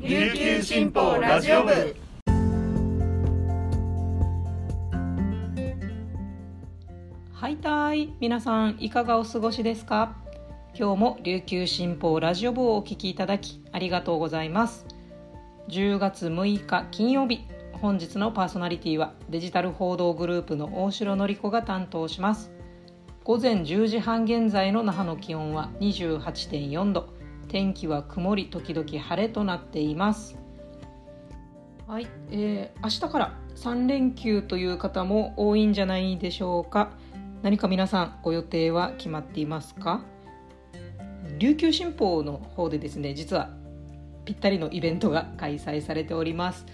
琉球新報ラジオ部。はいたい皆さんいかがお過ごしですか？今日も琉球新報ラジオ部をお聞きいただきありがとうございます。10月6日金曜日本日のパーソナリティはデジタル報道グループの大城典子が担当します。午前10時半現在の那覇の気温は28.4度。天気は曇り時々晴れとなっています。はい、えー、明日から3連休という方も多いんじゃないでしょうか。何か皆さんご予定は決まっていますか？琉球新報の方でですね実はぴったりのイベントが開催されております。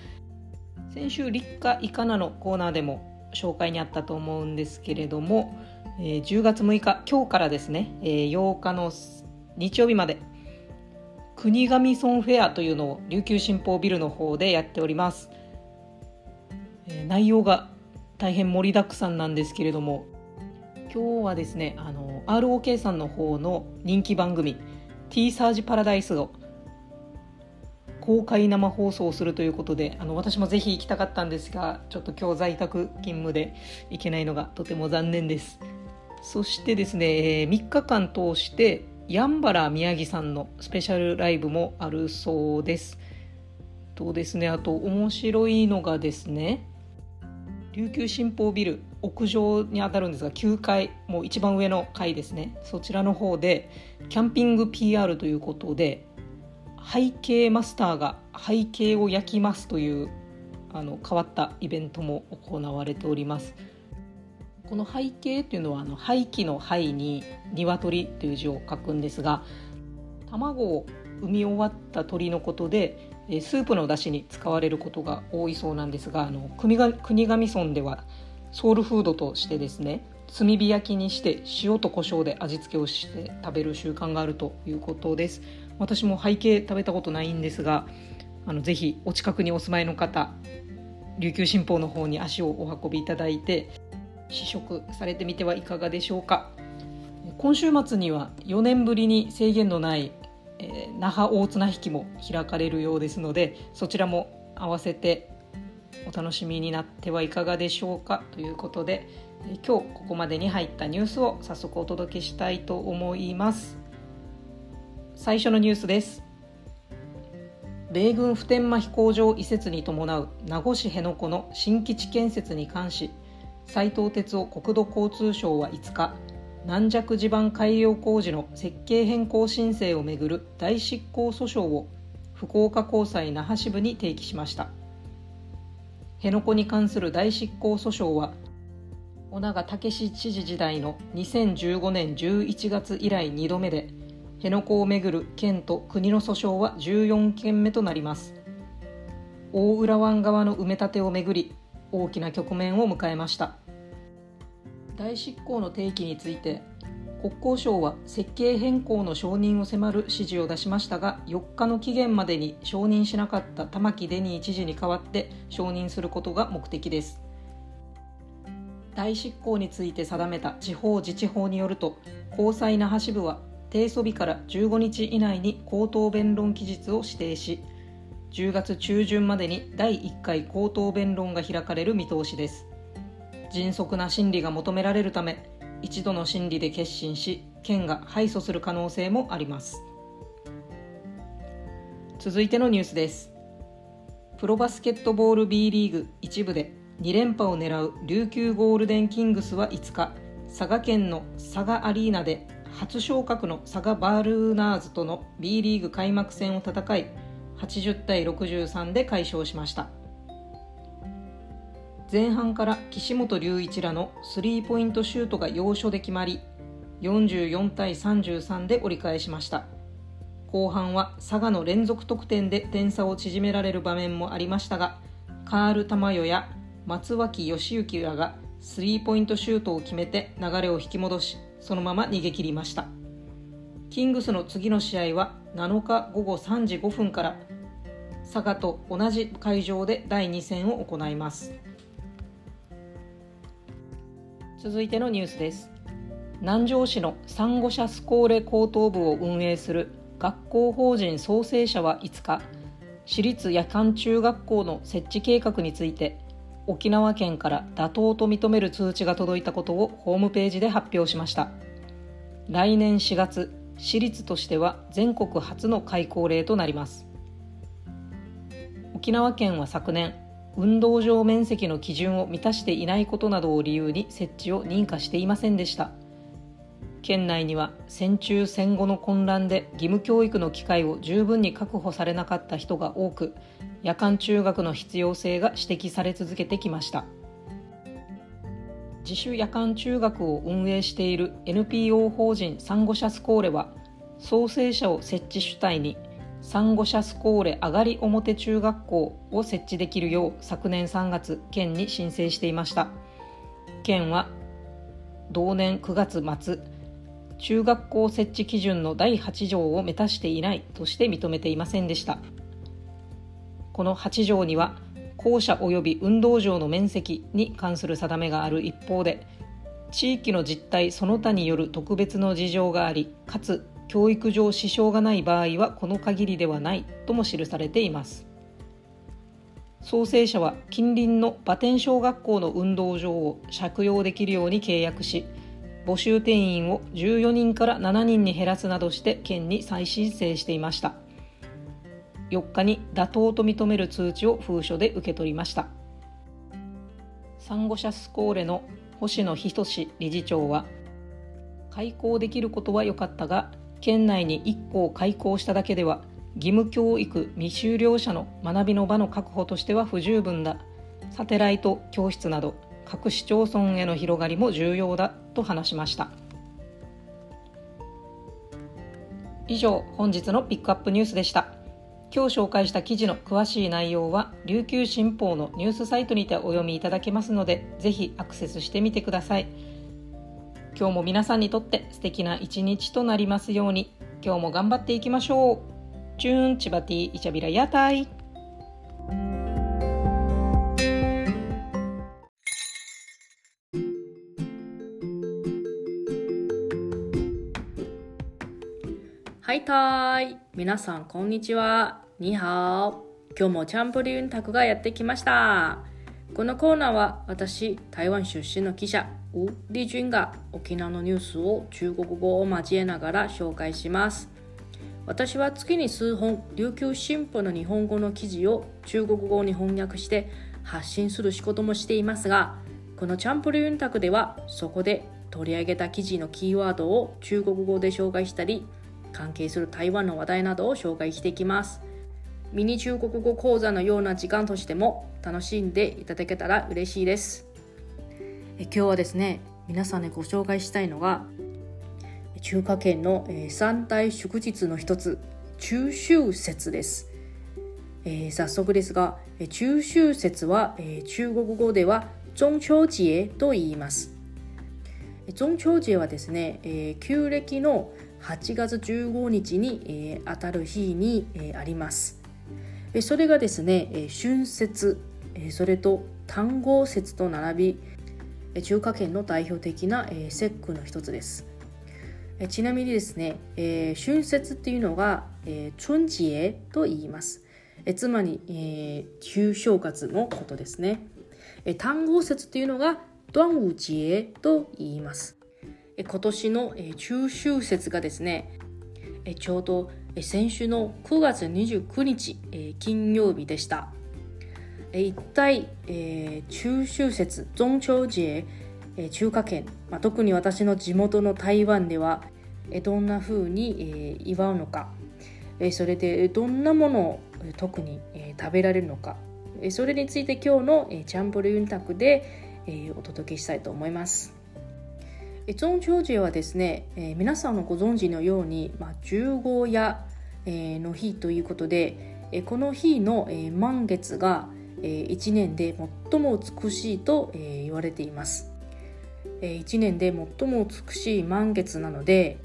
先週立夏いかなのコーナーでも紹介にあったと思うんですけれども、えー、10月6日今日からですね、えー、8日の日曜日まで国頭村フェアというのを琉球新報ビルの方でやっております、え、内容が大変盛りだくさんなんですけれども今日はですねあの ROK さんの方の人気番組「T サージパラダイス」を公開生放送するということであの私もぜひ行きたかったんですがちょっと今日在宅勤務で行けないのがとても残念です。そしてですね3日間通してやんばら宮城さんのスペシャルライブもあるそうです。とですね、あと面白いのがですね、琉球新報ビル屋上にあたるんですが9階もう一番上の階ですね。そちらの方でキャンピング PR ということで背景マスターが背景を焼きますというあの変わったイベントも行われております。この背景っていうのはあの廃棄の灰に鶏という字を書くんですが卵を産み終わった鳥のことでスープの出汁に使われることが多いそうなんですがあの国頭村ではソウルフードとしてですね炭火焼きにして塩と胡椒で味付けをして食べる習慣があるということです。私も背景食べたことないんですがあのぜひお近くにお住まいの方琉球新報の方に足をお運びいただいて試食されてみてはいかがでしょうか。今週末には4年ぶりに制限のない、えー、那覇大綱引きも開かれるようですのでそちらも合わせてお楽しみになってはいかがでしょうか。ということで、えー、今日ここまでに入ったニュースを早速お届けしたいと思います。最初のニュースです。米軍普天間飛行場移設に伴う名護市辺野古の新基地建設に関し斉藤鉄夫国土交通省は5日軟弱地盤改良工事の設計変更申請をめぐる大執行訴訟を福岡高裁那覇支部に提起しました。辺野古に関する大執行訴訟は尾長武知事時代の2015年11月以来2度目で辺野古をめぐる県と国の訴訟は14件目となります。大浦湾側の埋め立てをめぐり大きな局面を迎えました。大執行の提起について国交省は設計変更の承認を迫る指示を出しましたが4日の期限までに承認しなかった玉城デニー知事に代わって承認することが目的です。大執行について定めた地方自治法によると高裁那覇支部は提訴日から15日以内に口頭弁論期日を指定し10月中旬までに第1回口頭弁論が開かれる見通しです。迅速な審理が求められるため一度の審理で決心し県が敗訴する可能性もあります。続いてのニュースです。プロバスケットボール B リーグ一部で2連覇を狙う琉球ゴールデンキングスは5日佐賀県の佐賀アリーナで初昇格の佐賀バールーナーズとの B リーグ開幕戦を戦い80対63で快勝しました。前半から岸本隆一らのスリーポイントシュートが要所で決まり44対33で折り返しました。後半は佐賀の連続得点で点差を縮められる場面もありましたがカール玉代や松脇義行らがスリーポイントシュートを決めて流れを引き戻しそのまま逃げ切りました。キングスの次の試合は7日午後3時5分から佐賀と同じ会場で第2戦を行います。続いてのニュースです。南城市のサンゴシャスコーレ高等部を運営する学校法人創生者は5日私立夜間中学校の設置計画について沖縄県から妥当と認める通知が届いたことをホームページで発表しました。来年4月私立としては全国初の開校例となります。沖縄県は昨年運動場面積の基準を満たしていないことなどを理由に設置を認可していませんでした。県内には戦中戦後の混乱で義務教育の機会を十分に確保されなかった人が多く夜間中学の必要性が指摘され続けてきました。自主夜間中学を運営している NPO 法人サンゴシャスコーレは創生者を設置主体にサンゴシャスコーレ上がり表中学校を設置できるよう昨年3月県に申請していました。県は同年9月末中学校設置基準の第8条を満たしていないとして認めていませんでした。この8条には校舎及び運動場の面積に関する定めがある一方で地域の実態その他による特別の事情がありかつ教育上支障がない場合はこの限りではないとも記されています。創生者は近隣の馬天小学校の運動場を借用できるように契約し募集定員を14人から7人に減らすなどして県に再申請していました。4日に妥当と認める通知を封書で受け取りました。サンゴシャスコーレの星野仁理事長は開校できることは良かったが県内に1校開校しただけでは義務教育未修了者の学びの場の確保としては不十分だ。サテライト教室など各市町村への広がりも重要だと話しました。以上本日のピックアップニュースでした。今日紹介した記事の詳しい内容は琉球新報のニュースサイトにてお読みいただけますのでぜひアクセスしてみてください。今日も皆さんにとって素敵な一日となりますように今日も頑張っていきましょう。チューンチバティイチャビラ屋台。はいたい皆さんこんにちは。には今日もチャンプリュンタクがやってきました。このコーナーは私台湾出身の記者ウ・リジュンが沖縄のニュースを中国語を交えながら紹介します。私は月に数本琉球新報の日本語の記事を中国語に翻訳して発信する仕事もしていますがこのチャンプルユンタクではそこで取り上げた記事のキーワードを中国語で紹介したり関係する台湾の話題などを紹介していきます。ミニ中国語講座のような時間としても楽しんでいただけたら嬉しいです。え今日はですね皆さんにご紹介したいのが中華圏の、え三大祝日の一つ中秋節です、えー、早速ですが中秋節は、え、中国語では中秋節と言います。中秋節はですね、えー、旧暦の8月15日に、えー、当たる日に、えー、あります。それがですね、春節、それと単語節と並び中華圏の代表的な、節句の一つですちなみにですね、春節っていうのが、春節と言います。つまり、旧正月のことですね。単語節っていうのが端午節と言います。今年の、中秋節がですね、ちょうど、先週の9月29日、え金曜日でした。え一体、え中秋節、中秋節、え中華圏、まあ、特に私の地元の台湾では、えどんな風に、え祝うのか、えそれでどんなものを特に、え食べられるのか、えそれについて今日の、えチャンプルユンタクで、えお届けしたいと思います。中秋節はですね、えー、皆さんのご存知のように、まあ、十五夜、えー、の日ということで、えー、この日の、えー、満月が、えー、1年で最も美しいと、えー、言われています。え1年で最も美しい満月なので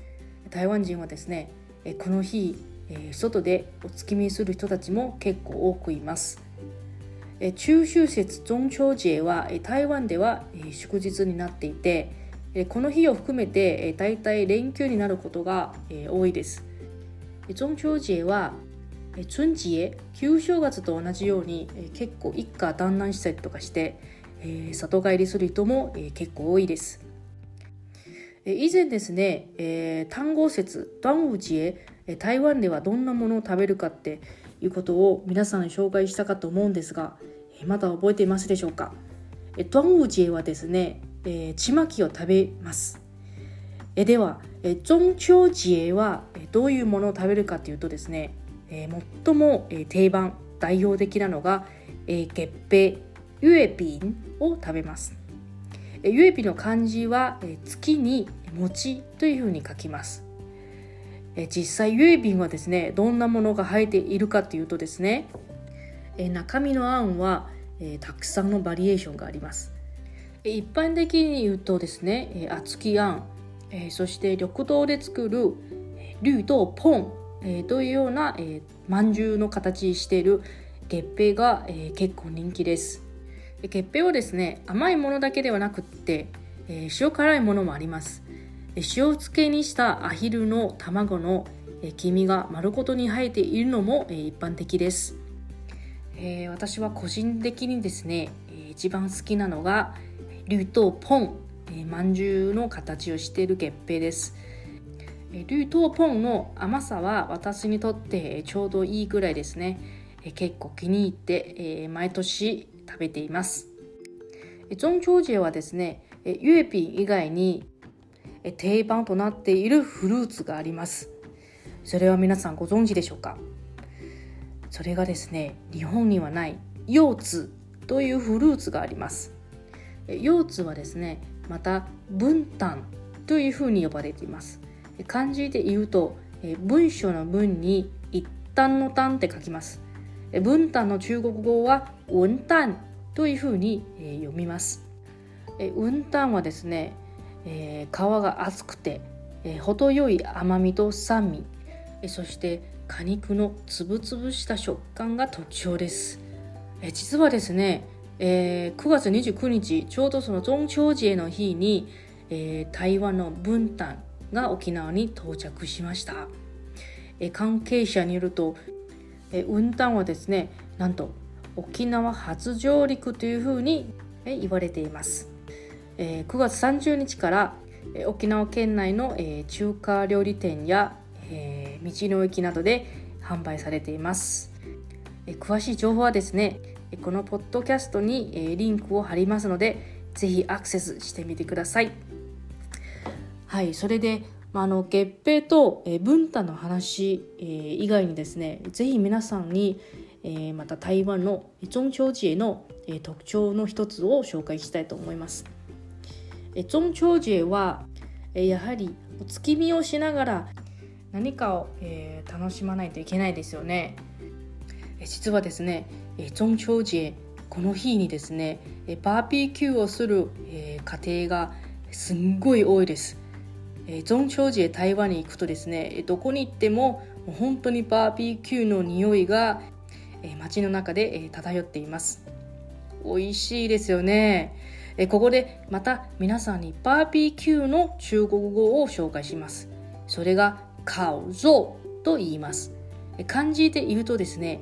台湾人はですね、えこの日、え外でお月見する人たちも結構多くいます。中秋節中秋節は、台湾では、祝日になっていて、この日を含めて、大体連休になることが、多いです。中秋節は春節旧正月と同じように結構一家団らんしたりとかして、里帰りする人も、結構多いです。以前ですね、えー、単語節端午節台湾ではどんなものを食べるかっていうことを皆さんに紹介したかと思うんですがまだ覚えていますでしょうか端午節はですね、えー、ちまきを食べます。えでは中秋節はえどういうものを食べるかというとですね、え、最もえ定番代表的なのが、えー、月餅月餅を食べます。月餅の漢字はえ月に餅というふうに書きます。え実際月餅はですねどんなものが入っているかというとですねえ中身のあんはたくさんのバリエーションがあります。一般的に言うとですね厚きあんそして緑豆で作る绿豆ポンというようなまんじゅうの形している月餅が結構人気です。月餅はですね甘いものだけではなくって、え、塩辛いものもあります。塩漬けにしたアヒルの卵の黄身が丸ごとに生えているのも一般的です、えー、私は個人的にですね一番好きなのが竜豆ポンまんじゅうの形をしている月餅です。竜豆ポンの甘さは私にとってちょうどいいぐらいですね。結構気に入って毎年食べています。中秋節はですね月餅以外に定番となっているフルーツがあります。それは皆さんご存知でしょうか？それがですね日本にはない腰ツというフルーツがあります。腰ツはですねまた文旦というふうに呼ばれています。漢字で言うと文章の文に一旦の単って書きます。文旦の中国語は文旦というふうに読みます。文旦はですね、皮が厚くて、程よい甘みと酸味、そして果肉のつぶつぶした食感が特徴です、実はですね、えー、9月29日ちょうどその中秋節の日に、えー、台湾の文旦が沖縄に到着しました、えー、関係者によると、えー、雲丹はですねなんと沖縄初上陸というふうに言われています。えー、9月30日から、えー、沖縄県内の、えー、中華料理店や、えー、道の駅などで販売されています、えー、詳しい情報はですねこのポッドキャストに、リンクを貼りますのでぜひアクセスしてみてくださいはいそれでまあ、あの月餅と、文太の話、以外にですねぜひ皆さんに、また台湾の中秋節の、えー、特徴の一つを紹介したいと思います。中秋節はやはりお月見をしながら何かを、楽しまないといけないですよね実はですね中秋節この日にですねバーベキューをする、家庭がすんごい多いです中秋節台湾に行くとですねどこに行っても本当にバーベキューの匂いが街の中で漂っています美味しいですよねここでまた皆さんにバーベキューの中国語を紹介します。それが烤肉と言います。漢字で言うとですね、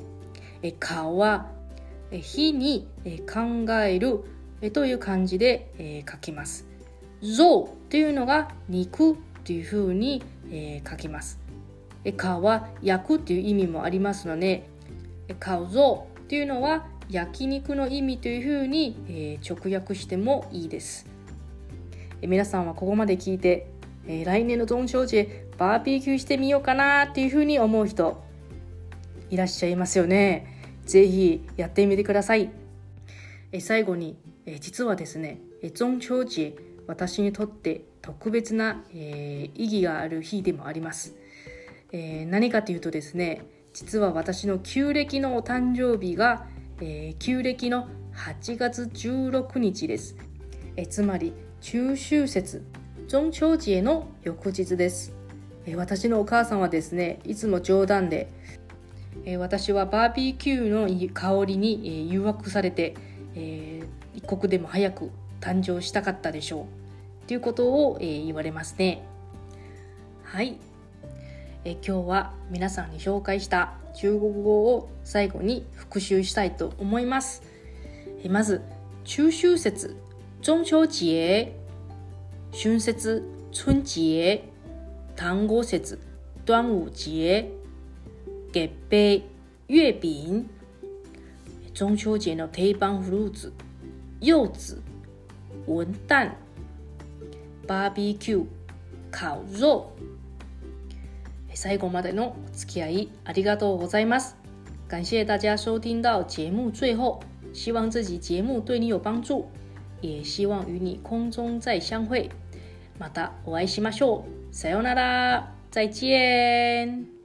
顔は火に考えるという漢字で書きます。肉というのが肉というふうに書きます。顔は焼くという意味もありますので、烤肉というのは焼肉の意味というふうに、直訳してもいいです、皆さんはここまで聞いて、来年の中秋節バーベキューしてみようかなっていうふうに思う人いらっしゃいますよね。ぜひやってみてください、え最後に、え実はですね中秋節私にとって特別な、え意義がある日でもあります、え何かというとですね実は私の旧暦のお誕生日がえー、旧暦の8月16日です。えつまり中秋節中秋節の翌日です、私のお母さんはですねいつも冗談で、え私はバーベキューの香りに、誘惑されて、え一刻でも早く誕生したかったでしょう。ということを、え言われますね。はい、え今日は皆さんに紹介した中国語を最後に復習したいと思います。えまず、中秋節、中秋節、春節、春節、端午節、端午節、月餅、月餅。中秋節の定番フルーツ、柚子、文旦、バーベキュー、烤肉。最後までのお付き合いありがとうございます。感谢大家收听到节目最后，希望这集节目对你有帮助，也希望与你空中再相会。またお会いしましょう。さようなら。再见。